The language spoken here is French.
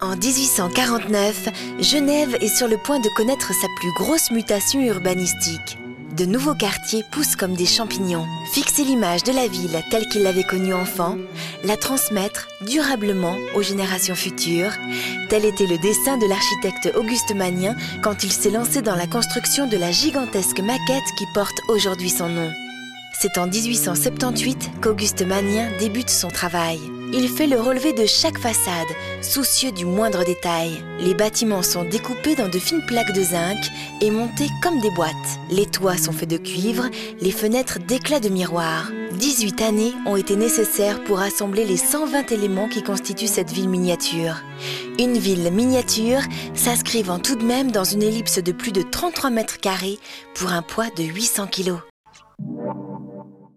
En 1849, Genève est sur le point de connaître sa plus grosse mutation urbanistique. De nouveaux quartiers poussent comme des champignons. Fixer l'image de la ville telle qu'il l'avait connue enfant, la transmettre durablement aux générations futures, tel était le dessin de l'architecte Auguste Magnien quand il s'est lancé dans la construction de la gigantesque maquette qui porte aujourd'hui son nom. C'est en 1878 qu'Auguste Magnien débute son travail. Il fait le relevé de chaque façade, soucieux du moindre détail. Les bâtiments sont découpés dans de fines plaques de zinc et montés comme des boîtes. Les toits sont faits de cuivre, les fenêtres d'éclats de miroir. 18 années ont été nécessaires pour assembler les 120 éléments qui constituent cette ville miniature. Une ville miniature s'inscrivant tout de même dans une ellipse de plus de 33 mètres carrés pour un poids de 800 kilos. Thank you.